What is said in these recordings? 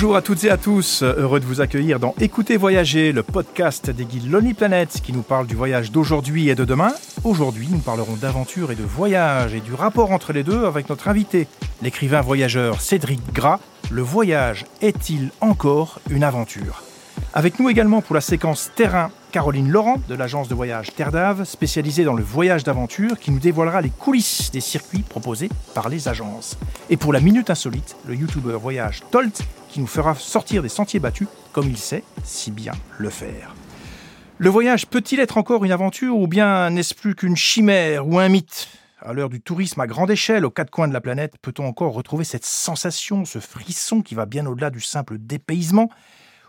Bonjour à toutes et à tous, heureux de vous accueillir dans Écoutez Voyager, le podcast des guides Lonely Planet qui nous parle du voyage d'aujourd'hui et de demain. Aujourd'hui, nous parlerons d'aventure et de voyage et du rapport entre les deux avec notre invité, l'écrivain voyageur Cédric Gras. Le voyage est-il encore une aventure? Avec nous également pour la séquence terrain, Caroline Laurent de l'agence de voyage Terre d'Ave, spécialisée dans le voyage d'aventure, qui nous dévoilera les coulisses des circuits proposés par les agences. Et pour la minute insolite, le youtubeur voyage Tolt, qui nous fera sortir des sentiers battus, comme il sait si bien le faire. Le voyage peut-il être encore une aventure ou bien n'est-ce plus qu'une chimère ou un mythe? À l'heure du tourisme à grande échelle aux quatre coins de la planète, peut-on encore retrouver cette sensation, ce frisson qui va bien au-delà du simple dépaysement?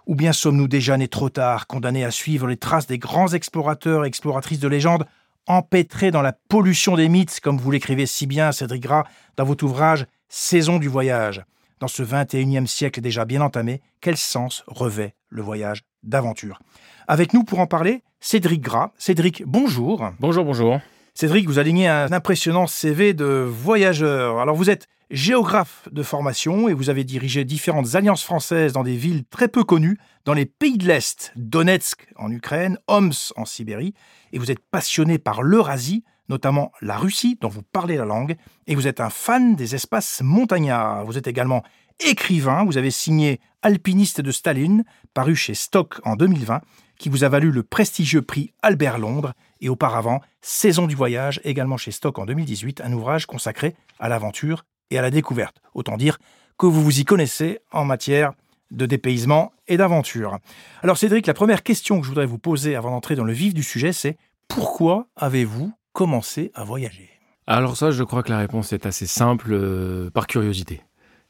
Ou bien sommes-nous déjà nés trop tard, condamnés à suivre les traces des grands explorateurs et exploratrices de légende, empêtrés dans la pollution des mythes, comme vous l'écrivez si bien, Cédric Gras, dans votre ouvrage Saison du voyage Dans ce 21e siècle déjà bien entamé, quel sens revêt le voyage d'aventure? Avec nous pour en parler, Cédric Gras. Cédric, bonjour. Bonjour, bonjour. Cédric, vous alignez un impressionnant CV de voyageur. Alors vous êtes géographe de formation et vous avez dirigé différentes alliances françaises dans des villes très peu connues, dans les pays de l'Est, Donetsk en Ukraine, Homs en Sibérie, et vous êtes passionné par l'Eurasie, notamment la Russie, dont vous parlez la langue, et vous êtes un fan des espaces montagnards. Vous êtes également écrivain, vous avez signé Alpiniste de Staline, paru chez Stock en 2020, qui vous a valu le prestigieux prix Albert Londres, et auparavant Saison du voyage, également chez Stock en 2018, un ouvrage consacré à l'aventure et à la découverte. Autant dire que vous vous y connaissez en matière de dépaysement et d'aventure. Alors Cédric, la première question que je voudrais vous poser avant d'entrer dans le vif du sujet, c'est pourquoi avez-vous commencé à voyager Alors ça, je crois que la réponse est assez simple, euh, par curiosité.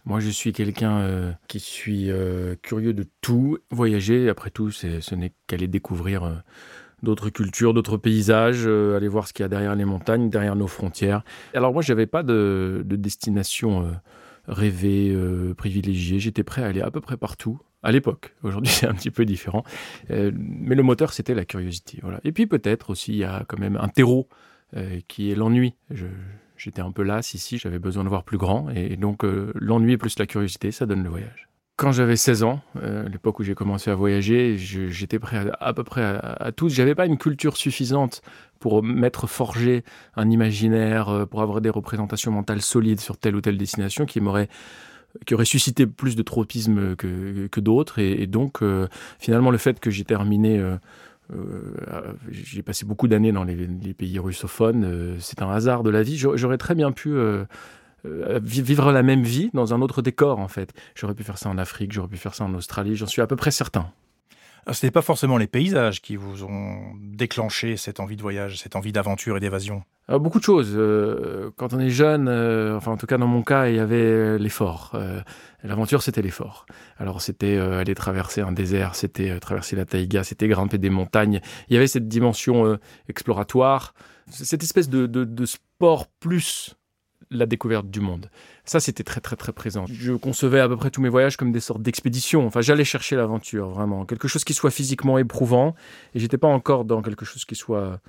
Moi, je suis quelqu'un euh, qui suis euh, curieux de tout. Voyager, après tout, ce n'est qu'aller découvrir d'autres cultures, d'autres paysages, aller voir ce qu'il y a derrière les montagnes, derrière nos frontières. Alors moi, j'avais pas de, destination euh, rêvée, privilégiée. J'étais prêt à aller à peu près partout. À l'époque, aujourd'hui c'est un petit peu différent, mais le moteur c'était la curiosité. Voilà. Et puis peut-être aussi il y a quand même un terreau qui est l'ennui. J'étais un peu las ici, j'avais besoin de voir plus grand, et donc l'ennui plus la curiosité, ça donne le voyage. Quand j'avais 16 ans, euh, l'époque où j'ai commencé à voyager, j'étais prêt à, peu près à, tout. J'avais pas une culture suffisante pour m'être forgé un imaginaire, euh, pour avoir des représentations mentales solides sur telle ou telle destination qui m'aurait qui aurait suscité plus de tropisme que, d'autres. Et, donc, euh, finalement, le fait que j'ai terminé, j'ai passé beaucoup d'années dans les, pays russophones, c'est un hasard de la vie. J'aurais très bien pu euh, vivre la même vie dans un autre décor en fait. J'aurais pu faire ça en Afrique, j'aurais pu faire ça en Australie, j'en suis à peu près certain. Ce n'est pas forcément les paysages qui vous ont déclenché cette envie de voyage, cette envie d'aventure et d'évasion euh, Beaucoup de choses. Euh, quand on est jeune, enfin en tout cas dans mon cas, il y avait l'effort. L'aventure, c'était l'effort. Alors c'était aller traverser un désert, c'était traverser la taïga, c'était grimper des montagnes. Il y avait cette dimension exploratoire, cette espèce de, de sport plus la découverte du monde. Ça, c'était très, très, très présent. Je concevais à peu près tous mes voyages comme des sortes d'expéditions. Enfin, j'allais chercher l'aventure, vraiment. Quelque chose qui soit physiquement éprouvant. Et j'étais pas encore dans quelque chose qui soit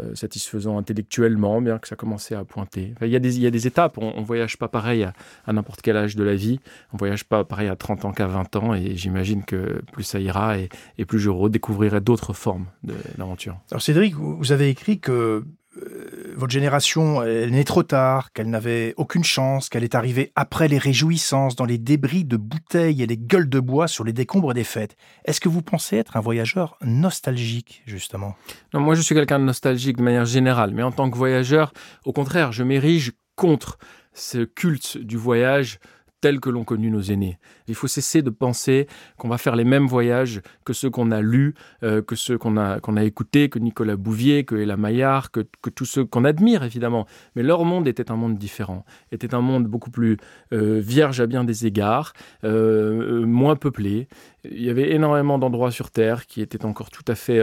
euh, satisfaisant intellectuellement, bien que ça commençait à pointer. Il y, a des, y a des étapes. On, ne voyage pas pareil à, n'importe quel âge de la vie. On voyage pas pareil à 30 ans qu'à 20 ans. Et j'imagine que plus ça ira et, plus je redécouvrirai d'autres formes d'aventure. Alors, Cédric, vous avez écrit que votre génération, elle naît trop tard, qu'elle n'avait aucune chance, qu'elle est arrivée après les réjouissances, dans les débris de bouteilles et les gueules de bois sur les décombres des fêtes. Est-ce que vous pensez être un voyageur nostalgique, justement? Non, moi je suis quelqu'un de nostalgique de manière générale, mais en tant que voyageur, au contraire, je m'érige contre ce culte du voyage tel que l'ont connu nos aînés. Il faut cesser de penser qu'on va faire les mêmes voyages que ceux qu'on a lus, euh, que ceux qu'on a, a écoutés, que Nicolas Bouvier, que Ella Maillard, que, que tous ceux qu'on admire évidemment. Mais leur monde était un monde différent, était un monde beaucoup plus euh, vierge à bien des égards, euh, moins peuplé. Il y avait énormément d'endroits sur Terre qui étaient encore tout à fait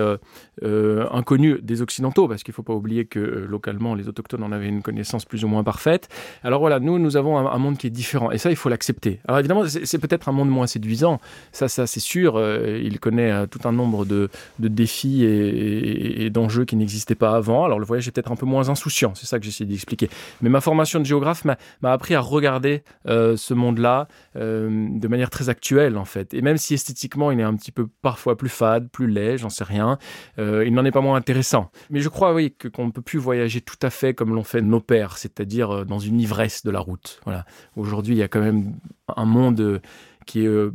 inconnus des Occidentaux, parce qu'il ne faut pas oublier que localement, les Autochtones en avaient une connaissance plus ou moins parfaite. Alors voilà, nous, nous avons un, monde qui est différent. Et ça, il faut l'accepter. Alors évidemment, c'est peut-être un monde moins séduisant, ça, ça c'est sûr. Euh, il connaît euh, tout un nombre de, défis et, d'enjeux qui n'existaient pas avant. Alors le voyage est peut-être un peu moins insouciant, c'est ça que j'essaie d'expliquer. Mais ma formation de géographe m'a appris à regarder euh, ce monde-là de manière très actuelle en fait. Et même si esthétiquement il est un petit peu parfois plus fade, plus laid, j'en sais rien, il n'en est pas moins intéressant. Mais je crois oui qu'on ne peut plus voyager tout à fait comme l'ont fait nos pères, c'est-à-dire dans une ivresse de la route. Voilà. Aujourd'hui, il y a quand même un monde euh, qui est euh,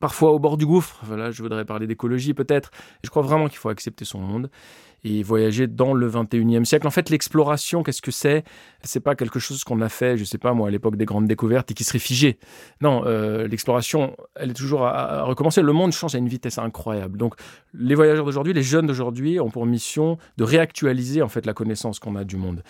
parfois au bord du gouffre. Voilà, je voudrais parler d'écologie peut-être. Je crois vraiment qu'il faut accepter son monde et voyager dans le 21e siècle. En fait, l'exploration, qu'est-ce que c'est? C'est pas quelque chose qu'on a fait, je sais pas moi, à l'époque des grandes découvertes et qui serait figé. Non, euh, l'exploration, elle est toujours à, recommencer. Le monde change à une vitesse incroyable. Donc, les voyageurs d'aujourd'hui, les jeunes d'aujourd'hui, ont pour mission de réactualiser en fait la connaissance qu'on a du monde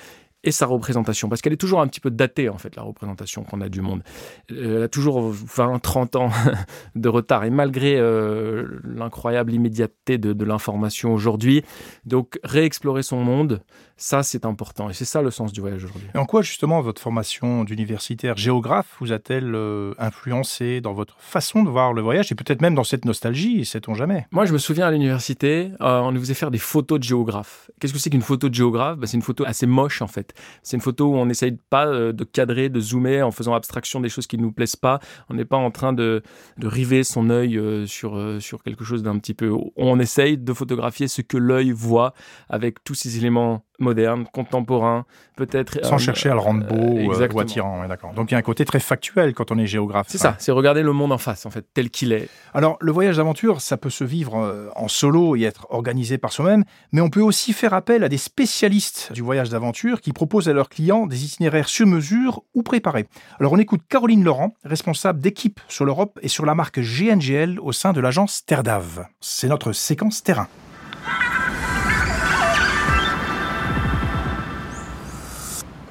et sa représentation, parce qu'elle est toujours un petit peu datée, en fait, la représentation qu'on a du monde. Euh, elle a toujours 20, 30 ans de retard, et malgré euh, l'incroyable immédiateté de, de l'information aujourd'hui, donc réexplorer son monde, ça, c'est important. Et c'est ça le sens du voyage aujourd'hui. Et en quoi, justement, votre formation d'universitaire géographe vous a-t-elle euh, influencé dans votre façon de voir le voyage et peut-être même dans cette nostalgie, sait-on jamais? Moi, je me souviens à l'université, euh, on nous faisait faire des photos de géographe. Qu'est-ce que c'est qu'une photo de géographe? Bah, C'est une photo assez moche, en fait. C'est une photo où on n'essaye pas euh, de cadrer, de zoomer en faisant abstraction des choses qui ne nous plaisent pas. On n'est pas en train de, de river son œil sur, sur quelque chose d'un petit peu... On essaye de photographier ce que l'œil voit avec tous ces éléments moderne, contemporain, peut-être. Sans euh, chercher à le rendre beau ou, euh, attirant, d'accord. Donc il y a un côté très factuel quand on est géographe. C'est ça, c'est regarder le monde en face, en fait, tel qu'il est. Alors le voyage d'aventure, ça peut se vivre euh, en solo et être organisé par soi-même, mais on peut aussi faire appel à des spécialistes du voyage d'aventure qui proposent à leurs clients des itinéraires sur mesure ou préparés. Alors on écoute Caroline Laurent, responsable d'équipe sur l'Europe et sur la marque GNGL au sein de l'agence Terdav. C'est notre séquence terrain.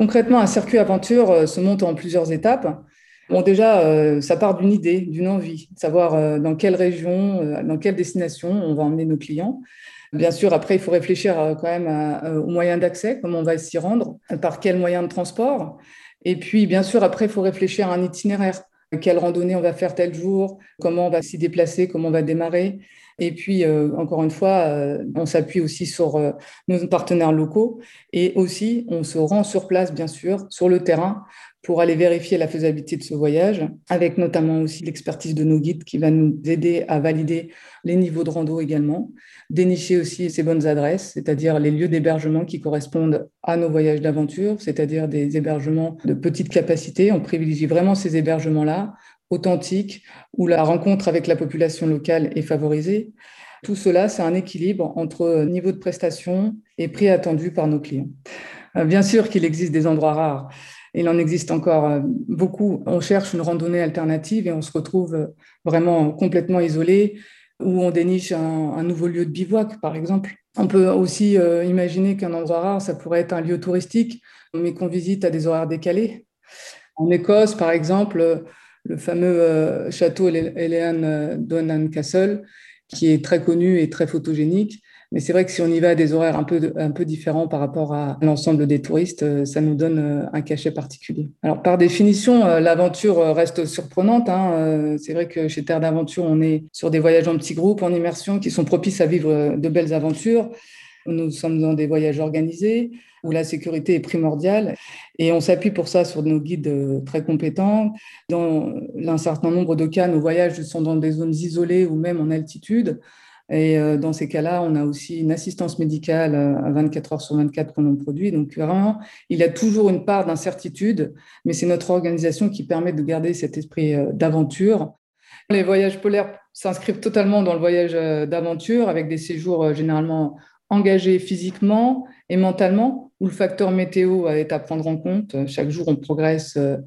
Concrètement, un circuit aventure euh, se monte en plusieurs étapes. Bon, déjà, euh, ça part d'une idée, d'une envie, de savoir euh, dans quelle région, dans quelle destination on va emmener nos clients. Bien sûr, après, il faut réfléchir quand même aux moyens d'accès, comment on va s'y rendre, par quel moyen de transport. Et puis, bien sûr, après, il faut réfléchir à un itinéraire. Quelle randonnée on va faire tel jour, comment on va s'y déplacer, comment on va démarrer. Et puis, euh, encore une fois, euh, on s'appuie aussi sur euh, nos partenaires locaux et aussi on se rend sur place, bien sûr, sur le terrain pour aller vérifier la faisabilité de ce voyage, avec notamment aussi l'expertise de nos guides qui va nous aider à valider les niveaux de rando également, dénicher aussi ces bonnes adresses, c'est-à-dire les lieux d'hébergement qui correspondent à nos voyages d'aventure, c'est-à-dire des hébergements de petite capacité. On privilégie vraiment ces hébergements-là authentique, où la rencontre avec la population locale est favorisée. Tout cela, c'est un équilibre entre niveau de prestation et prix attendu par nos clients. Euh, bien sûr qu'il existe des endroits rares. Il en existe encore euh, beaucoup. On cherche une randonnée alternative et on se retrouve euh, vraiment complètement isolé, où on déniche un, nouveau lieu de bivouac, par exemple. On peut aussi imaginer qu'un endroit rare, ça pourrait être un lieu touristique, mais qu'on visite à des horaires décalés. En Écosse, par exemple, le fameux euh, château Elean euh, Donan Castle, qui est très connu et très photogénique. Mais c'est vrai que si on y va à des horaires un peu, un peu différents par rapport à l'ensemble des touristes, euh, ça nous donne un cachet particulier. Alors, par définition, l'aventure reste surprenante. Hein. C'est vrai que chez Terre d'Aventure, on est sur des voyages en petits groupes, en immersion, qui sont propices à vivre de belles aventures. Nous sommes dans des voyages organisés où la sécurité est primordiale et on s'appuie pour ça sur nos guides euh, très compétents. Dans un certain nombre de cas, nos voyages sont dans des zones isolées ou même en altitude. Et euh, dans ces cas-là, on a aussi une assistance médicale euh, à 24 heures sur 24 qu'on en produit. Donc vraiment, il y a toujours une part d'incertitude, mais c'est notre organisation qui permet de garder cet esprit d'aventure. Les voyages polaires s'inscrivent totalement dans le voyage d'aventure avec des séjours généralement engagé physiquement et mentalement, où le facteur météo est à prendre en compte. Chaque jour, on progresse euh,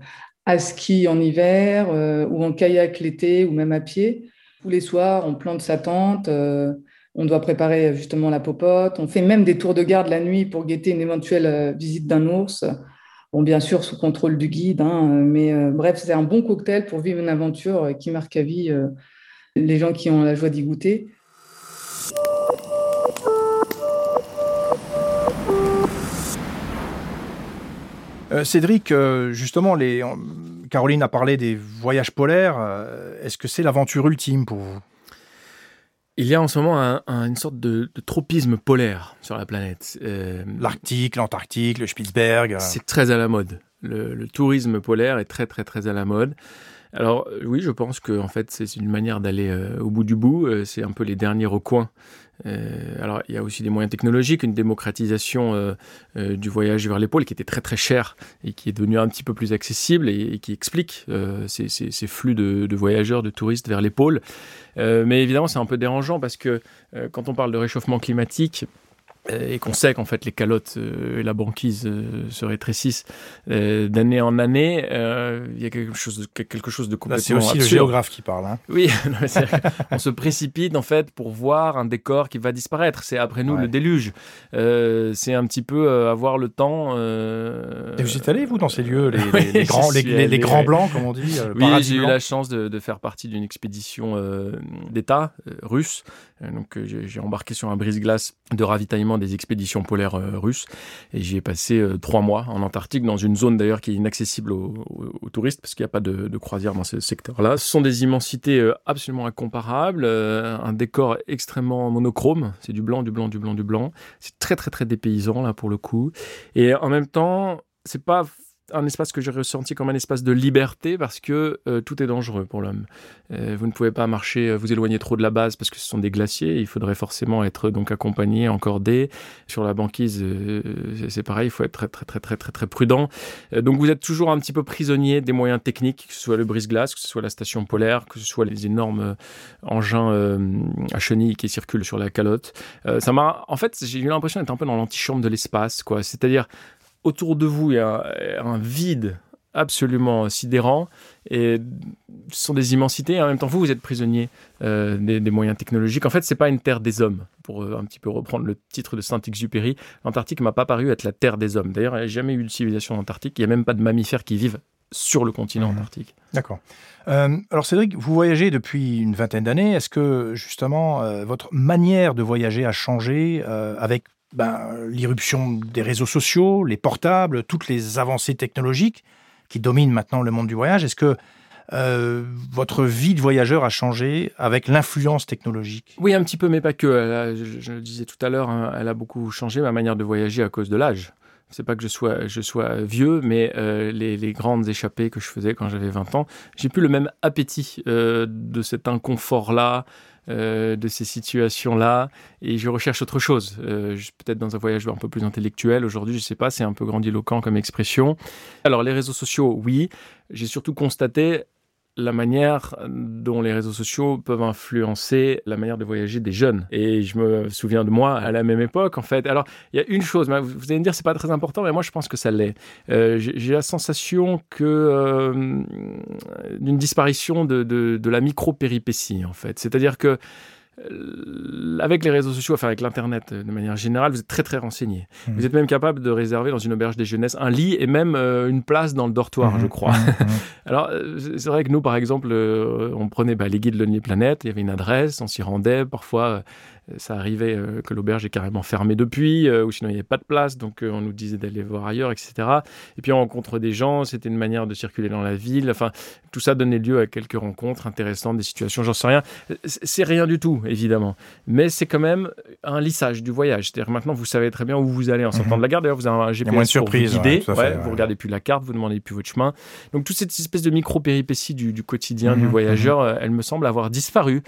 à ski en hiver, euh, ou en kayak l'été, ou même à pied. Tous les soirs, on plante sa tente, euh, on doit préparer justement la popote. On fait même des tours de garde la nuit pour guetter une éventuelle visite d'un ours. Bon, bien sûr, sous contrôle du guide, hein, mais bref, c'est un bon cocktail pour vivre une aventure qui marque à vie les gens qui ont la joie d'y goûter. Cédric, euh, justement, les, Caroline a parlé des voyages polaires. Est-ce que c'est l'aventure ultime pour vous? Il y a en ce moment une sorte de, tropisme polaire sur la planète. L'Arctique, l'Antarctique, le Spitzberg. C'est très à la mode. le, tourisme polaire est très très très à la mode. Alors euh, oui, je pense que en fait c'est une manière d'aller euh, au bout du bout. Euh, c'est un peu les derniers recoins. alors il y a aussi des moyens technologiques, une démocratisation du voyage vers les pôles qui était très très cher et qui est devenu un petit peu plus accessible et, qui explique ces, flux de, de, voyageurs, de touristes vers les pôles. mais évidemment c'est un peu dérangeant parce que quand on parle de réchauffement climatique, et qu'on sait qu'en fait les calottes euh, et la banquise euh, se rétrécissent d'année en année, il y a quelque chose de, quelque chose de complètement C'est aussi le géographe qui parle. Hein. Oui, on se précipite en fait pour voir un décor qui va disparaître. C'est après nous le déluge. c'est un petit peu avoir le temps. Et vous êtes allé vous dans ces lieux, les, les, grands, les, grands blancs comme on dit. oui, j'ai eu la chance de, de faire partie d'une expédition d'État russe. donc j'ai embarqué sur un brise-glace de ravitaillement des expéditions polaires euh, russes. Et j'y ai passé euh, trois mois en Antarctique, dans une zone d'ailleurs qui est inaccessible aux, touristes, parce qu'il n'y a pas de, de, croisière dans ce secteur-là. Ce sont des immensités euh, absolument incomparables, un décor extrêmement monochrome, c'est du blanc, du blanc, du blanc, du blanc. C'est très très très dépaysant là pour le coup. Et en même temps, c'est pas un espace que j'ai ressenti comme un espace de liberté parce que euh, tout est dangereux pour l'homme. Euh, vous ne pouvez pas marcher, euh, vous éloigner trop de la base parce que ce sont des glaciers. Il faudrait forcément être donc accompagné, encordé. Sur la banquise, c'est pareil, il faut être très très très très très très prudent. donc vous êtes toujours un petit peu prisonnier des moyens techniques, que ce soit le brise-glace, que ce soit la station polaire, que ce soit les énormes engins à chenilles qui circulent sur la calotte. ça m'a, en fait, j'ai eu l'impression d'être un peu dans l'antichambre de l'espace, quoi. C'est-à-dire autour de vous, il y a un, vide absolument sidérant et ce sont des immensités et en même temps vous vous êtes prisonnier euh, des, moyens technologiques. En fait c'est pas une terre des hommes pour euh, un petit peu reprendre le titre de Saint-Exupéry. l'Antarctique m'a pas paru être la terre des hommes. D'ailleurs il n'y a jamais eu de civilisation antarctique. Il n'y a même pas de mammifères qui vivent sur le continent mmh. antarctique. D'accord. Euh, alors Cédric vous voyagez depuis une vingtaine d'années. Est-ce que justement votre manière de voyager a changé avec ben, l'irruption des réseaux sociaux, les portables, toutes les avancées technologiques qui dominent maintenant le monde du voyage. Est-ce que euh, votre vie de voyageur a changé avec l'influence technologique? Oui, un petit peu, mais pas que. je, le disais tout à l'heure, hein, elle a beaucoup changé ma manière de voyager à cause de l'âge. C'est pas que je sois, vieux, mais euh, les, grandes échappées que je faisais quand j'avais 20 ans, j'ai plus le même appétit euh, de cet inconfort-là, euh, de ces situations-là et je recherche autre chose. Euh, peut-être dans un voyage un peu plus intellectuel. Aujourd'hui, je sais pas, c'est un peu grandiloquent comme expression. Alors, les réseaux sociaux, oui. J'ai surtout constaté la manière dont les réseaux sociaux peuvent influencer la manière de voyager des jeunes. Et je me souviens de moi à la même époque, en fait. Alors, il y a une chose, vous allez me dire, c'est pas très important, mais moi, je pense que ça l'est. Euh, j'ai la sensation que euh, d'une disparition de, de, de la micro-péripétie, en fait. C'est-à-dire que avec les réseaux sociaux, enfin avec l'Internet euh, de manière générale, vous êtes très très renseigné. Mmh. Vous êtes même capable de réserver dans une auberge des jeunesses un lit et même euh, une place dans le dortoir, mmh. je crois. Mmh. Alors c'est vrai que nous, par exemple, on prenait bah, les guides Lonely Planet, il y avait une adresse, on s'y rendait. Parfois, ça arrivait que l'auberge est carrément fermée depuis, ou sinon il n'y avait pas de place, donc on nous disait d'aller voir ailleurs, etc. Et puis on rencontre des gens, c'était une manière de circuler dans la ville. Enfin, tout ça donnait lieu à quelques rencontres intéressantes, des situations, j'en sais rien. C'est rien du tout évidemment. Mais c'est quand même un lissage du voyage. C'est-à-dire maintenant, vous savez très bien où vous allez en sortant mhm. de la gare. D'ailleurs, vous avez un GPS pour vous guider. vous regardez plus la carte, vous demandez plus votre chemin. Donc, toute cette espèce de micro-péripéties du, quotidien du mhm. voyageur, mhm. elle me semble avoir disparu.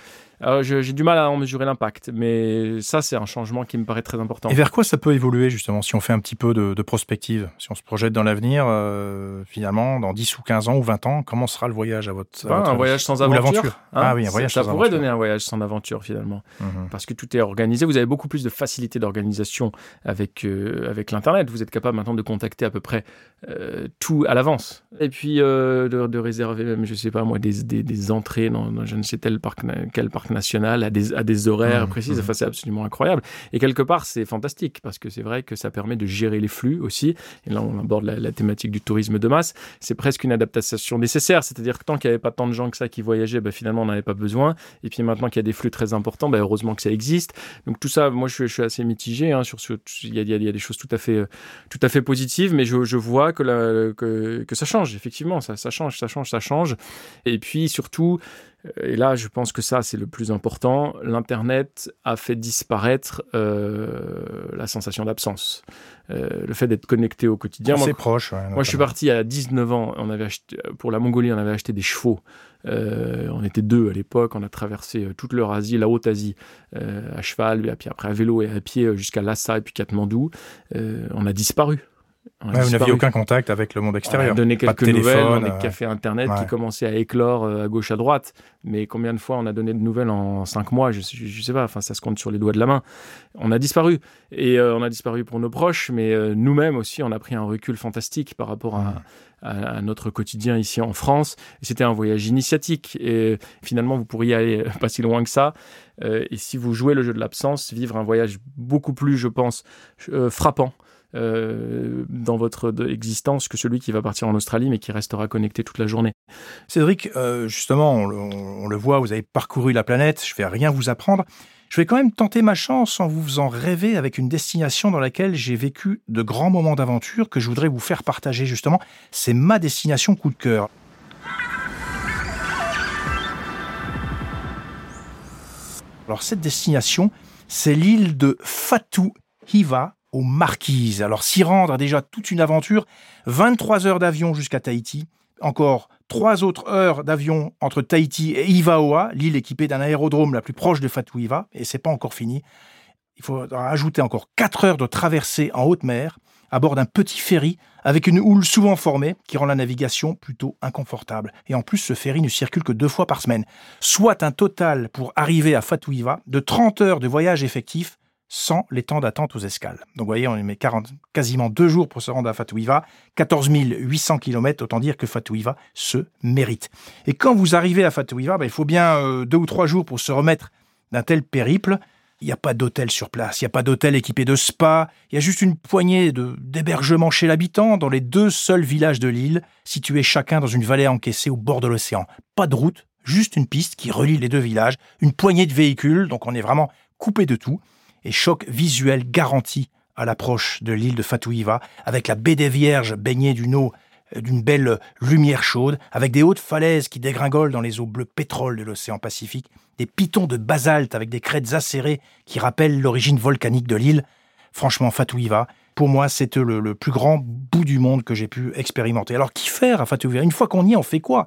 J'ai du mal à en mesurer l'impact, mais ça, c'est un changement qui me paraît très important. Et vers quoi ça peut évoluer, justement, si on fait un petit peu de, prospective Si on se projette dans l'avenir, euh, finalement, dans 10 ou 15 ans ou 20 ans, comment sera le voyage à votre, Un voyage sans aventure. Hein ah oui, un voyage ça, ça pourrait donner un voyage sans aventure, finalement. Mhm. Parce que tout est organisé. Vous avez beaucoup plus de facilité d'organisation avec, euh, avec l'Internet. Vous êtes capable maintenant de contacter à peu près euh, tout à l'avance. Et puis, de, réserver même, je sais pas moi, des, des, entrées dans, je ne sais tel parc, quel parc parc national à des, à des horaires Mmh, précis. mmh. Enfin, c'est absolument incroyable. Et quelque part, c'est fantastique parce que c'est vrai que ça permet de gérer les flux aussi. Et là, on aborde la, la thématique du tourisme de masse. C'est presque une adaptation nécessaire. C'est-à-dire que tant qu'il n'y avait pas tant de gens que ça qui voyageaient, bah, finalement, on n'avait pas besoin. Et puis maintenant qu'il y a des flux très importants, bah, heureusement que ça existe. Donc tout ça, moi, je, suis- je suis assez mitigé hein, sur ce. Il y, a, il y a- des choses tout à fait, tout à fait positives, mais je, je vois que, la- que, que ça change. Effectivement, ça, ça change, ça change, ça change. Et puis surtout, et là, je pense que ça, c'est le plus important. L'Internet a fait disparaître euh, la sensation d'absence, Euh, le fait d'être connecté au quotidien. C'est proche. ouais, moi, je suis parti à 19 ans. On avait acheté, pour la Mongolie, on avait acheté des chevaux. Euh, on était deux à l'époque. On a traversé euh, toute l'Eurasie, la Haute-Asie, euh, à cheval, et puis après à vélo et à pied euh, jusqu'à Lhasa et puis Katmandou. Euh, on a disparu. Ouais, vous n'aviez aucun contact avec le monde On a extérieur. donné Pas de quelques nouvelles, des cafés internet qui commençaient à éclore euh, à gauche à droite. Mais combien de fois on a donné de nouvelles en cinq mois Je, je sais pas. Enfin, ça se compte sur les doigts de la main. On a disparu et euh, on a disparu pour nos proches, mais euh, nous-mêmes aussi, on a pris un recul fantastique par rapport à, à- à notre quotidien ici en France. C'était un voyage initiatique et finalement, vous pourriez aller pas si loin que ça. Euh, et si vous jouez le jeu de l'absence, vivre un voyage beaucoup plus, je pense, frappant euh, dans votre existence que celui qui va partir en Australie mais qui restera connecté toute la journée. Cédric, euh, justement, on, le- on le voit, vous avez parcouru la planète, je vais rien vous apprendre. Je vais quand même tenter ma chance en vous faisant rêver avec une destination dans laquelle j'ai vécu de grands moments d'aventure que je voudrais vous faire partager justement. C'est ma destination coup de cœur. Alors cette destination, c'est l'île de Fatu Hiva aux Marquises. Alors s'y rendre a déjà toute une aventure, 23 heures d'avion jusqu'à Tahiti, encore trois autres heures d'avion entre Tahiti et Ivaoa, l'île équipée d'un aérodrome la plus proche de Fatu Hiva, et c'est pas encore fini. Il faudra ajouter encore quatre heures de traversée en haute mer à bord d'un petit ferry avec une houle souvent formée qui rend la navigation plutôt inconfortable. Et en plus, ce ferry ne circule que deux fois par semaine, soit un total pour arriver à Fatu Hiva de 30 heures de voyage effectif sans les temps d'attente aux escales. Donc vous voyez, on met 40, quasiment deux jours pour se rendre à Fatu Hiva, 14 800 km, autant dire que Fatu Hiva se mérite. Et quand vous arrivez à Fatu Hiva, ben, il faut bien euh, deux ou trois jours pour se remettre d'un tel périple. Il n'y a pas d'hôtel sur place, il n'y a pas d'hôtel équipé de spa, il y a juste une poignée d'hébergements chez l'habitant dans les deux seuls villages de l'île, situés chacun dans une vallée encaissée au bord de l'océan. Pas de route, juste une piste qui relie les deux villages, une poignée de véhicules, donc on est vraiment coupé de tout, et choc visuel garanti à l'approche de l'île de Fatouiva, avec la baie des Vierges baignée d'une eau euh, d'une belle lumière chaude, avec des hautes falaises qui dégringolent dans les eaux bleues pétrole de l'océan Pacifique, des pitons de basalte avec des crêtes acérées qui rappellent l'origine volcanique de l'île. Franchement, Fatouiva, pour moi, c'était le, plus grand bout du monde que j'ai pu expérimenter. Alors, qu'y faire à Fatouiva Une fois qu'on y est, on fait quoi?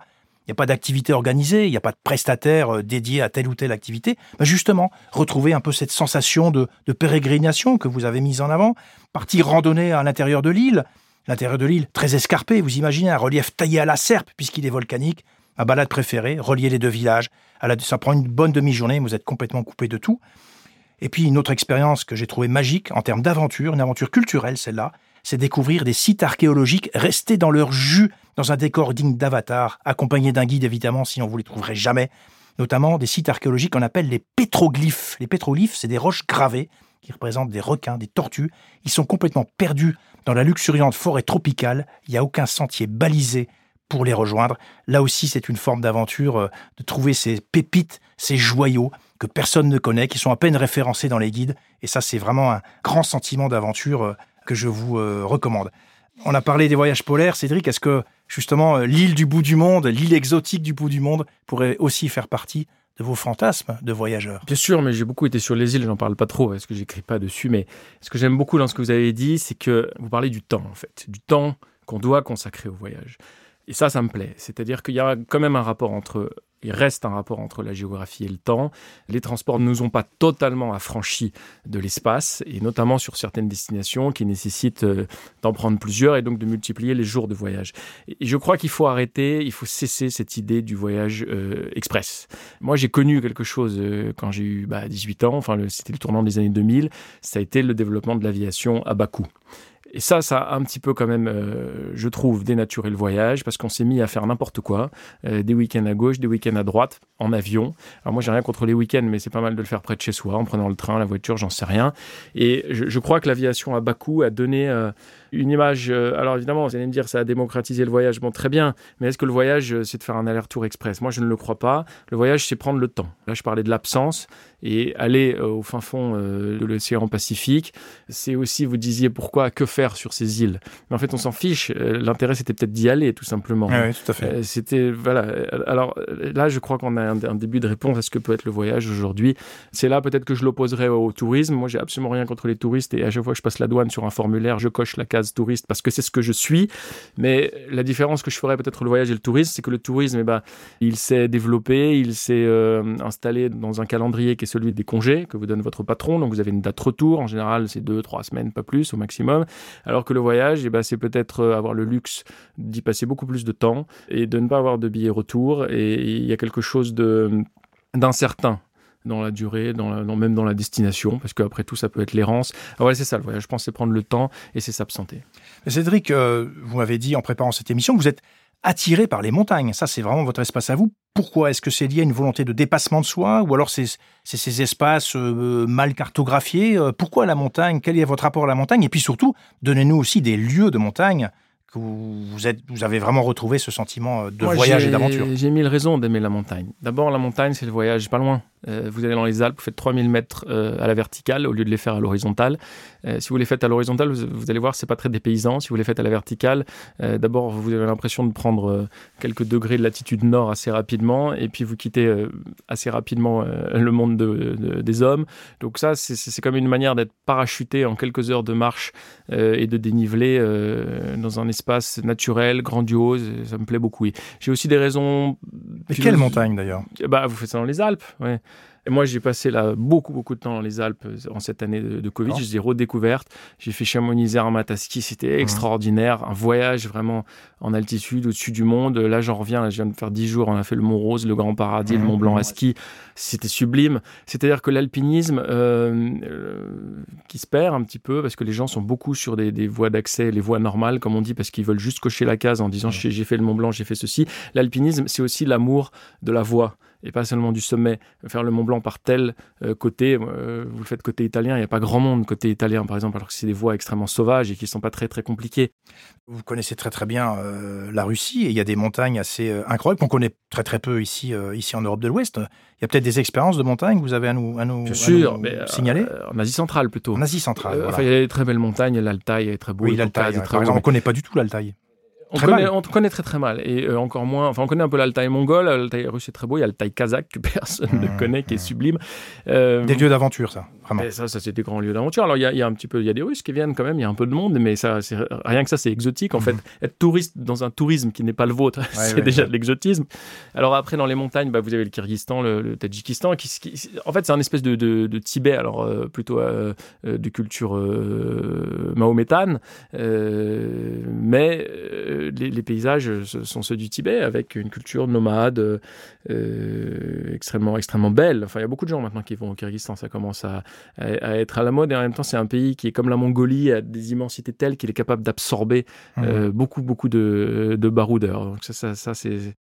Il n'y a pas d'activité organisée, il n'y a pas de prestataire euh, dédié à telle ou telle activité. Ben justement, retrouver un peu cette sensation de, pérégrination que vous avez mise en avant, partir randonner à l'intérieur de l'île, l'intérieur de l'île très escarpé, vous imaginez un relief taillé à la serpe puisqu'il est volcanique, ma balade préférée, relier les deux villages, ça prend une bonne demi-journée, vous êtes complètement coupé de tout. Et puis une autre expérience que j'ai trouvée magique en termes d'aventure, une aventure culturelle celle-là, c'est découvrir des sites archéologiques restés dans leur jus, dans un décor digne d'Avatar, accompagné d'un guide évidemment, sinon vous les trouverez jamais. Notamment des sites archéologiques qu'on appelle les pétroglyphes. Les pétroglyphes, c'est des roches gravées qui représentent des requins, des tortues. Ils sont complètement perdus dans la luxuriante forêt tropicale. Il n'y a aucun sentier balisé pour les rejoindre. Là aussi, c'est une forme d'aventure euh, de trouver ces pépites, ces joyaux que personne ne connaît, qui sont à peine référencés dans les guides. Et ça, c'est vraiment un grand sentiment d'aventure euh, que je vous euh, recommande. On a parlé des voyages polaires. Cédric, est-ce que justement euh, l'île du bout du monde, l'île exotique du bout du monde, pourrait aussi faire partie de vos fantasmes de voyageurs? Bien sûr, mais j'ai beaucoup été sur les îles, j'en parle pas trop parce que j'écris pas dessus, mais ce que j'aime beaucoup dans ce que vous avez dit, c'est que vous parlez du temps en fait, du temps qu'on doit consacrer au voyage. Et ça, ça me plaît. C'est-à-dire qu'il y a quand même un rapport entre, il reste un rapport entre la géographie et le temps. Les transports ne nous ont pas totalement affranchis de l'espace, et notamment sur certaines destinations qui nécessitent euh, d'en prendre plusieurs et donc de multiplier les jours de voyage. Et je crois qu'il faut arrêter, il faut cesser cette idée du voyage euh, express. Moi, j'ai connu quelque chose euh, quand j'ai eu bah, 18 ans, enfin, c'était le tournant des années 2000, ça a été le développement de l'aviation à bas coût. Et ça, ça a un petit peu quand même, euh, je trouve, dénaturé le voyage parce qu'on s'est mis à faire n'importe quoi. Euh, des week-ends à gauche, des week-ends à droite, en avion. Alors moi, j'ai rien contre les week-ends, mais c'est pas mal de le faire près de chez soi, en prenant le train, la voiture, j'en sais rien. Et je, je crois que l'aviation à Bakou a donné euh, une image. alors évidemment, vous allez me dire, ça a démocratisé le voyage. Bon, très bien. Mais est-ce que le voyage, c'est de faire un aller-retour express? Moi, je ne le crois pas. Le voyage, c'est prendre le temps. Là, je parlais de l'absence et aller au fin fond de l'océan Pacifique. C'est aussi, vous disiez, pourquoi, que faire sur ces îles? Mais en fait, on s'en fiche. Euh, l'intérêt, c'était peut-être d'y aller, tout simplement. oui, tout à fait. Euh, c'était, voilà. Alors là, je crois qu'on a un, début de réponse à ce que peut être le voyage aujourd'hui. C'est là peut-être que je l'opposerai au tourisme. Moi, j'ai absolument rien contre les touristes et à chaque fois que je passe la douane sur un formulaire, je coche la case touriste parce que c'est ce que je suis. Mais la différence que je ferais peut-être le voyage et le tourisme, c'est que le tourisme, eh ben, il s'est développé, il s'est euh, installé dans un calendrier qui est celui des congés que vous donne votre patron. Donc vous avez une date retour. En général, c'est deux, trois semaines, pas plus au maximum. Alors que le voyage, eh ben, c'est peut-être euh, avoir le luxe d'y passer beaucoup plus de temps et de ne pas avoir de billets retour. Et il y a quelque chose d'incertain dans la durée, dans, même dans la destination, parce qu'après tout, ça peut être l'errance. Ah c'est ça le voyage. Je pense c'est prendre le temps et c'est s'absenter. Cédric, euh, vous m'avez dit en préparant cette émission que vous êtes attiré par les montagnes. Ça, c'est vraiment votre espace à vous. Pourquoi Est-ce que c'est lié à une volonté de dépassement de soi ou alors c'est ces espaces euh, mal cartographiés? Euh, Pourquoi la montagne? Quel est votre rapport à la montagne? Et puis surtout, donnez-nous aussi des lieux de montagne que vous, êtes, vous avez vraiment retrouvé ce sentiment de voyage et d'aventure. J'ai mille raisons d'aimer la montagne. D'abord, la montagne, c'est le voyage pas loin. Euh, vous allez dans les Alpes, vous faites 3000 mètres euh, à la verticale au lieu de les faire à l'horizontale. Euh, si vous les faites à l'horizontale, vous, allez voir, c'est pas très dépaysant. Si vous les faites à la verticale, d'abord, vous avez l'impression de prendre quelques degrés de latitude nord assez rapidement, et puis vous quittez assez rapidement le monde des hommes. Donc ça, c'est comme une manière d'être parachuté en quelques heures de marche et de dénivelé dans un espace naturel, grandiose. Ça me plaît beaucoup. J'ai aussi des raisons. Mais quelle montagne d'ailleurs? Bah, vous faites ça dans les Alpes. Ouais. Et moi, j'ai passé là beaucoup, beaucoup de temps dans les Alpes euh, en cette année de, Covid. Je les ai redécouvertes. J'ai fait Chamonix-Zermatt C'était mmh. extraordinaire. Un voyage vraiment en altitude, au-dessus du monde. Là, j'en reviens. Là, je viens de faire dix jours. On a fait le Mont Rose, le Grand Paradis, le mmh. Mont Blanc à ski. C'était sublime. C'est-à-dire que l'alpinisme euh, euh, qui se perd un petit peu parce que les gens sont beaucoup sur des, des voies d'accès, les voies normales, comme on dit, parce qu'ils veulent juste cocher la case en disant j'ai fait le Mont Blanc, j'ai fait ceci. L'alpinisme, c'est aussi l'amour de la voie et pas seulement du sommet. Faire le Mont Blanc par tel euh, côté, euh, vous le faites côté italien, il n'y a pas grand monde côté italien par exemple, alors que c'est des voies extrêmement sauvages et qui ne sont pas très très compliquées. Vous connaissez très très bien euh, la Russie et il y a des montagnes assez incroyables qu'on connaît très très peu ici, ici en Europe de l'Ouest. Il y a peut-être des expériences de montagne que vous avez à nous, à nous, sûr, mais, signaler? En Asie centrale plutôt. En Asie centrale. Enfin, il y a des très belles montagnes, l'Altaï est très beau. Oui, l'Altaï, par exemple, on ne connaît pas du tout l'Altaï. On connaît, on connaît, très très mal et euh, encore moins. Enfin, on connaît un peu l'Altaï mongol, l'Altaï russe est très beau. Il y a l'Altaï kazakh que personne ne mmh, connaît, qui est sublime. Euh, des lieux d'aventure, ça, vraiment. ça, ça c'est des grands lieux d'aventure. Alors, il y, a, il y, a, un petit peu, il y a des Russes qui viennent quand même. Il y a un peu de monde, mais ça, rien que ça, c'est exotique. En mmh. fait, être touriste dans un tourisme qui n'est pas le vôtre, c'est déjà de l'exotisme. Alors après, dans les montagnes, bah, vous avez le Kyrgyzstan, le, Tadjikistan, qui, en fait, c'est un espèce de, de, Tibet. Alors euh, plutôt de culture mahométane, mais les, les paysages sont ceux du Tibet, avec une culture nomade euh, extrêmement, extrêmement belle. Enfin, il y a beaucoup de gens maintenant qui vont au Kyrgyzstan, ça commence à, être à la mode, et en même temps, c'est un pays qui est comme la Mongolie, a des immensités telles qu'il est capable d'absorber mmh. euh, beaucoup, beaucoup de, de baroudeurs. Donc ça, ça, ça c'est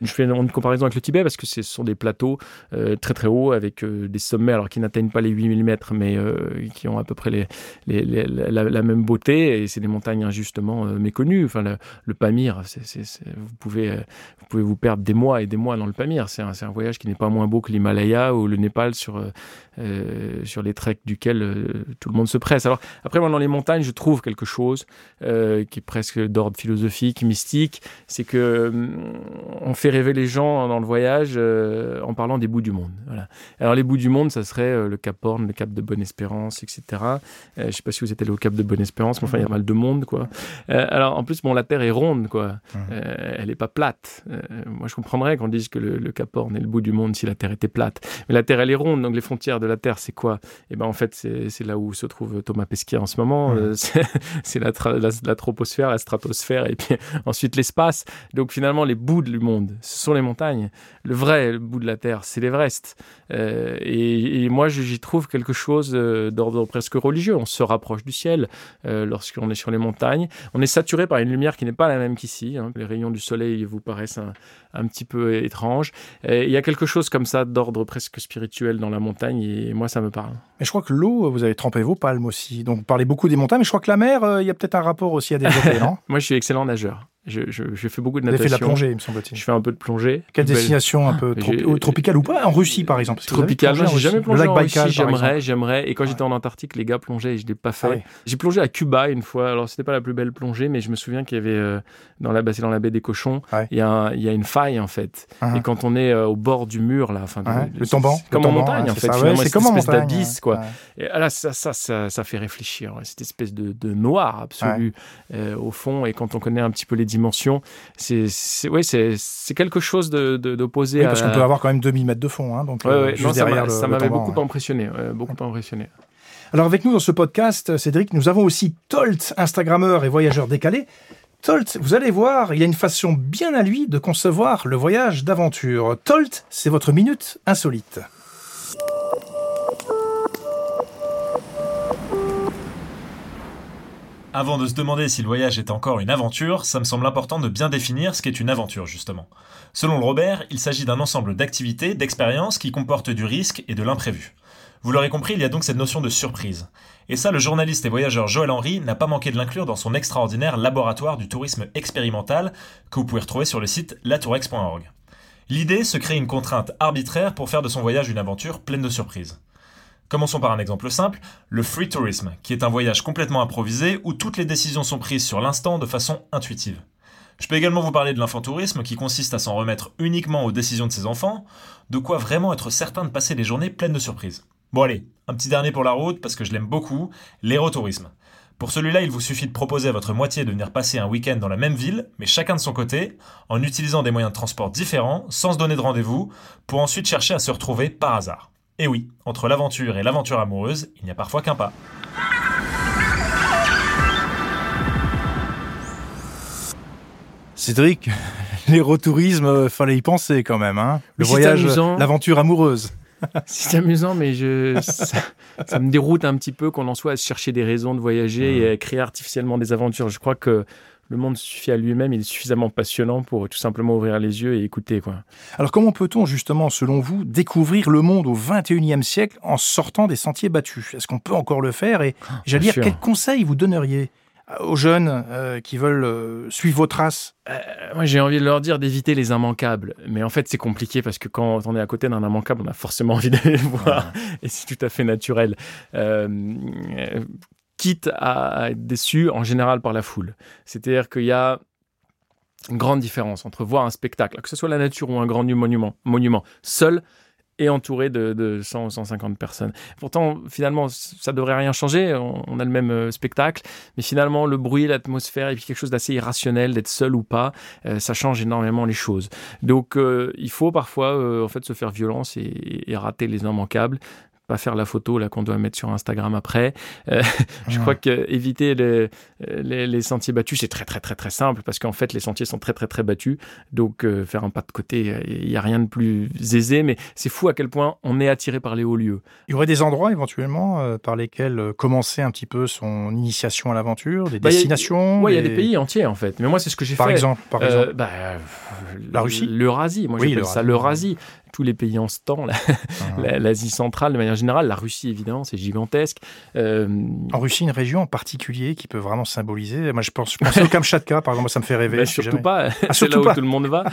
je fais une comparaison avec le Tibet parce que ce sont des plateaux euh, très très hauts avec euh, des sommets alors qui n'atteignent pas les 8000 mètres mais euh, qui ont à peu près la, même beauté et c'est des montagnes injustement méconnues. Enfin, le, Pamir, vous, pouvez, vous pouvez vous perdre des mois et des mois dans le Pamir. C'est un, voyage qui n'est pas moins beau que l'Himalaya ou le Népal sur, sur les treks duquel tout le monde se presse. Alors après, moi, dans les montagnes, je trouve quelque chose qui est presque d'ordre philosophique, mystique. C'est que on fait rêver les gens dans le voyage euh, en parlant des bouts du monde. Voilà. Alors les bouts du monde, ça serait euh, le Cap Horn, le Cap de Bonne-Espérance, etc. Euh, je ne sais pas si vous êtes allé au Cap de Bonne-Espérance, mais enfin il y a mal de monde, quoi. alors en plus, bon, la Terre est ronde, quoi. Mmh. elle n'est pas plate. moi, je comprendrais qu'on dise que le, Cap Horn est le bout du monde si la Terre était plate. Mais la Terre, elle est ronde, donc les frontières de la Terre, c'est quoi? Et eh ben en fait, c'est là où se trouve Thomas Pesquet en ce moment. Mmh. c'est la, la, la troposphère, la stratosphère, et puis ensuite l'espace. Donc finalement, les bouts du monde ce sont les montagnes. Le vrai bout de la Terre, c'est l'Everest. Euh, et, moi, j'y trouve quelque chose euh, d'ordre presque religieux. On se rapproche du ciel euh, lorsqu'on est sur les montagnes. On est saturé par une lumière qui n'est pas la même qu'ici. Hein. Les rayons du soleil vous paraissent un, petit peu étranges. Il y a quelque chose comme ça d'ordre presque spirituel dans la montagne et moi, ça me parle. Mais je crois que l'eau, vous avez trempé vos palmes aussi. Donc, vous parlez beaucoup des montagnes, mais je crois que la mer, il y a peut-être un rapport aussi à développer, non? Moi, je suis excellent nageur. Je, je, fais beaucoup de natation. Vous avez fait de la plongée, me semble-t-il. Je fais un peu de plongée. Quelle destination un peu tropicale ou pas? En Russie, par exemple Tropicale, j'ai jamais plongé en Russie. J'aimerais, j'aimerais. Et quand j'étais en Antarctique, les gars plongeaient et je l'ai pas fait. Ah j'ai plongé à Cuba une fois. Alors, c'était pas la plus belle plongée, mais je me souviens qu'il y avait euh, dans la, dans la baie des Cochons, il y, a il y a une faille en fait. Ah. Et quand on est euh, au bord du mur là, enfin, le tomban, comme en montagne en fait. C'est comme une espèce d'abysse quoi. Et là, ça, fait réfléchir. Cette espèce de, noir absolu euh, au fond. Et quand on connaît un petit peu les dimensions c'est ouais, c'est quelque chose d'opposé de, oui, parce qu'on peut avoir quand même 2000 mètres de fond. Hein, donc, ça m'avait beaucoup impressionné. beaucoup impressionné. Alors avec nous dans ce podcast, Cédric, nous avons aussi Tolt, Instagrammeur et voyageur décalé. Tolt, vous allez voir, il y a une façon bien à lui de concevoir le voyage d'aventure. Tolt, c'est votre minute insolite. Avant de se demander si le voyage est encore une aventure, ça me semble important de bien définir ce qu'est une aventure justement. Selon le Robert, il s'agit d'un ensemble d'activités, d'expériences qui comportent du risque et de l'imprévu. Vous l'aurez compris, il y a donc cette notion de surprise. Et ça, le journaliste et voyageur Joël Henry n'a pas manqué de l'inclure dans son extraordinaire laboratoire du tourisme expérimental que vous pouvez retrouver sur le site latourex.org. L'idée, se créer une contrainte arbitraire pour faire de son voyage une aventure pleine de surprises. Commençons par un exemple simple, le free tourism, qui est un voyage complètement improvisé où toutes les décisions sont prises sur l'instant de façon intuitive. Je peux également vous parler de l'enfantourisme qui consiste à s'en remettre uniquement aux décisions de ses enfants, de quoi vraiment être certain de passer des journées pleines de surprises. Bon allez, un petit dernier pour la route parce que je l'aime beaucoup, l'érotourisme. Pour celui-là, il vous suffit de proposer à votre moitié de venir passer un week-end dans la même ville, mais chacun de son côté, en utilisant des moyens de transport différents, sans se donner de rendez-vous, pour ensuite chercher à se retrouver par hasard. Et oui, entre l'aventure et l'aventure amoureuse, il n'y a parfois qu'un pas. Cédric, l'érotourisme, euh, fallait y penser quand même. Hein Le voyage, l'aventure amoureuse. c'est amusant, mais je, ça, me déroute un petit peu qu'on en soit à chercher des raisons de voyager et à créer artificiellement des aventures. Je crois que le monde suffit à lui-même, il est suffisamment passionnant pour tout simplement ouvrir les yeux et écouter. Quoi. Alors comment peut-on justement, selon vous, découvrir le monde au XXIe siècle en sortant des sentiers battus? Est-ce qu'on peut encore le faire? Et ah, j'allais dire, quels conseils vous donneriez aux jeunes euh, qui veulent euh, suivre vos traces? Euh, Moi, j'ai envie de leur dire d'éviter les immanquables. Mais en fait, c'est compliqué parce que quand on est à côté d'un immanquable, on a forcément envie d'aller le voir. Et c'est tout à fait naturel quitte à être déçu en général par la foule. C'est-à-dire qu'il y a une grande différence entre voir un spectacle, que ce soit la nature ou un grand monument, monument seul et entouré de, 100 ou 150 personnes. Pourtant, finalement, ça devrait rien changer. On, a le même euh, spectacle, mais finalement, le bruit, l'atmosphère, et puis quelque chose d'assez irrationnel, d'être seul ou pas, euh, ça change énormément les choses. Donc, euh, il faut parfois, en fait, se faire violence et, et rater les immanquables pas faire la photo là qu'on doit mettre sur Instagram après. Euh, je crois que éviter les, les, sentiers battus, c'est très très très très simple parce qu'en fait les sentiers sont très très très battus. Donc euh, faire un pas de côté, il n'y a rien de plus aisé, mais c'est fou à quel point on est attiré par les hauts lieux. Il y aurait des endroits éventuellement euh, par lesquels commencer un petit peu son initiation à l'aventure, des bah, destinations. Oui, il y a des pays entiers en fait. Mais moi c'est ce que j'ai fait. Par exemple, par exemple. Bah, la Russie, l'Eurasie. Moi j'appelle ça l'Eurasie tous les pays en ce temps, ah. l'Asie centrale de manière générale, la Russie évidemment, c'est gigantesque. Euh, en Russie, une région en particulier qui peut vraiment symboliser. Moi, je pense, je pense au Kamchatka, par exemple, ça me fait rêver. Bah, surtout pas. Ah, c'est là où tout le monde va.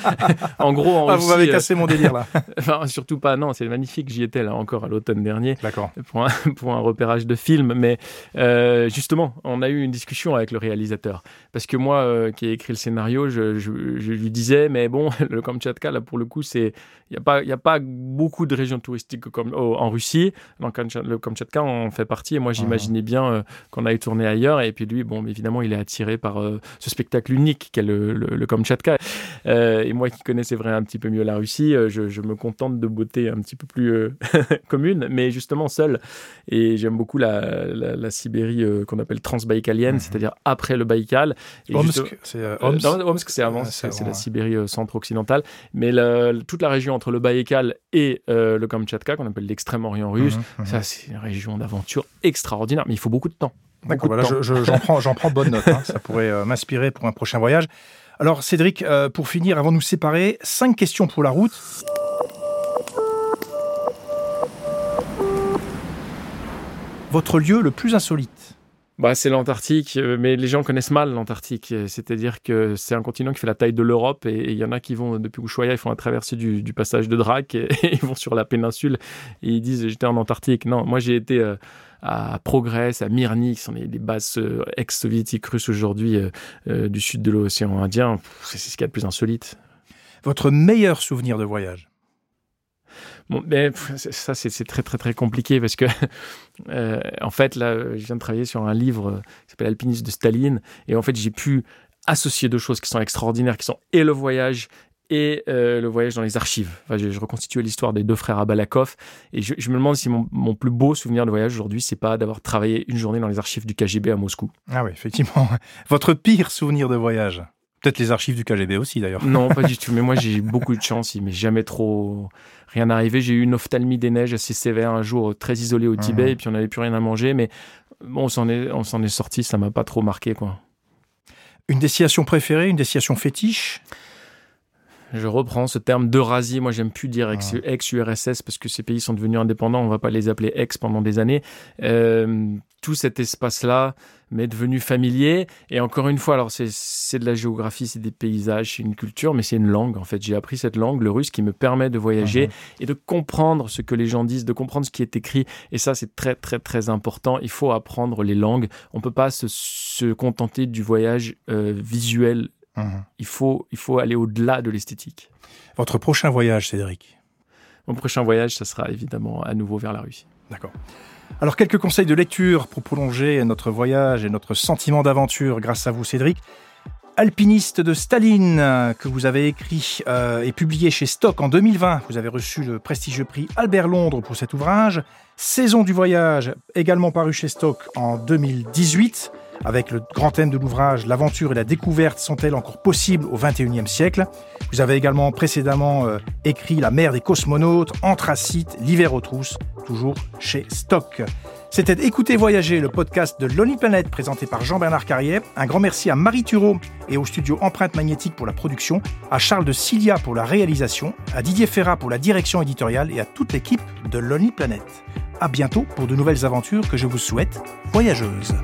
en gros, en ah, vous m'avez cassé mon délire là. enfin, surtout pas. Non, c'est magnifique. J'y étais là encore à l'automne dernier. D'accord. Pour un, pour un repérage de film, mais euh, justement, on a eu une discussion avec le réalisateur parce que moi, euh, qui ai écrit le scénario, je, je, je, lui disais, mais bon, le Kamchatka là pour le coup, c'est il y a a pas beaucoup de régions touristiques comme en Russie. Donc, le Kamchatka en fait partie. Et moi, j'imaginais bien euh, qu'on allait tourner ailleurs. Et puis lui, bon, évidemment, il est attiré par euh, ce spectacle unique qu'est le, le, Kamchatka. Euh, et moi qui connais, c'est vrai, un petit peu mieux la Russie, je, me contente de beauté un petit peu plus commune, mais justement seul. Et j'aime beaucoup la, Sibérie qu'on appelle transbaïkalienne, mhm. c'est-à-dire après le Baïkal. Omsk, c'est Omsk, c'est avant, c'est la Sibérie centre-occidentale. Mais toute la région entre le Baïkal et le Kamtchatka, qu'on appelle l'extrême-orient russe, mhm, mhm. ça, c'est une région d'aventure extraordinaire, mais il faut beaucoup de temps. D'accord, voilà, j'en prends, prends bonne note. Hein. ça pourrait euh, m'inspirer pour un prochain voyage. Alors, Cédric, euh, pour finir, avant de nous séparer, cinq questions pour la route. Votre lieu le plus insolite bah, c'est l'Antarctique, euh, mais les gens connaissent mal l'Antarctique. C'est-à-dire que c'est un continent qui fait la taille de l'Europe et il y en a qui vont, depuis Ushuaia, ils font la traversée du, passage de Drac et, ils vont sur la péninsule et ils disent j'étais en Antarctique. Non, moi j'ai été à Progress, à Myrny, qui sont les, bases euh, ex-soviétiques russes aujourd'hui euh, euh, du sud de l'océan Indien. C'est ce qu'il y a de plus insolite. Votre meilleur souvenir de voyage? Bon, ben, ça, c'est très, très, très compliqué parce que, en fait, là, je viens de travailler sur un livre qui s'appelle Alpiniste de Staline. Et en fait, j'ai pu associer deux choses qui sont extraordinaires, qui sont et le voyage et euh, le voyage dans les archives. Enfin, je, reconstituais l'histoire des deux frères Abalakov et je, me demande si mon, plus beau souvenir de voyage aujourd'hui, c'est pas d'avoir travaillé une journée dans les archives du KGB à Moscou. Ah oui, effectivement. Votre pire souvenir de voyage? Peut-être les archives du KGB aussi d'ailleurs. Non, pas du tout. Mais moi j'ai eu beaucoup de chance. Il m'est jamais trop rien arrivé. J'ai eu une ophtalmie des neiges assez sévère un jour, très isolé au Tibet, mhm. et puis on n'avait plus rien à manger. Mais bon, on s'en est, on s'en est sorti. Ça m'a pas trop marqué, quoi. Une destination préférée, une destination fétiche? Je reprends ce terme d'Eurasie. Moi, j'aime plus dire ex-URSS parce que ces pays sont devenus indépendants. On va pas les appeler ex pendant des années. Euh, tout cet espace-là m'est devenu familier. Et encore une fois, alors c'est de la géographie, c'est des paysages, c'est une culture, mais c'est une langue. En fait, j'ai appris cette langue, le russe, qui me permet de voyager mhm. et de comprendre ce que les gens disent, de comprendre ce qui est écrit. Et ça, c'est très, très, très important. Il faut apprendre les langues. On peut pas se, se contenter du voyage euh, visuel Mhm. Il, faut, il faut aller au-delà de l'esthétique. Votre prochain voyage, Cédric Mon prochain voyage, ça sera évidemment à nouveau vers la Russie. D'accord. Alors, quelques conseils de lecture pour prolonger notre voyage et notre sentiment d'aventure grâce à vous, Cédric. Alpiniste de Staline, que vous avez écrit euh, et publié chez Stock en 2020. Vous avez reçu le prestigieux prix Albert Londres pour cet ouvrage. Saison du voyage, également paru chez Stock en 2018. Avec le grand thème de l'ouvrage, l'aventure et la découverte sont-elles encore possibles au XXIe siècle? Vous avez également précédemment euh, écrit La mer des cosmonautes, Anthracite, L'hiver aux trousses, toujours chez Stock. C'était Écoutez Voyager, le podcast de Lonely Planet présenté par Jean-Bernard Carrier. Un grand merci à Marie Thureau et au studio Empreinte Magnétique pour la production, à Charles de Cilia pour la réalisation, à Didier Ferrat pour la direction éditoriale et à toute l'équipe de Lonely Planet. À bientôt pour de nouvelles aventures que je vous souhaite voyageuses.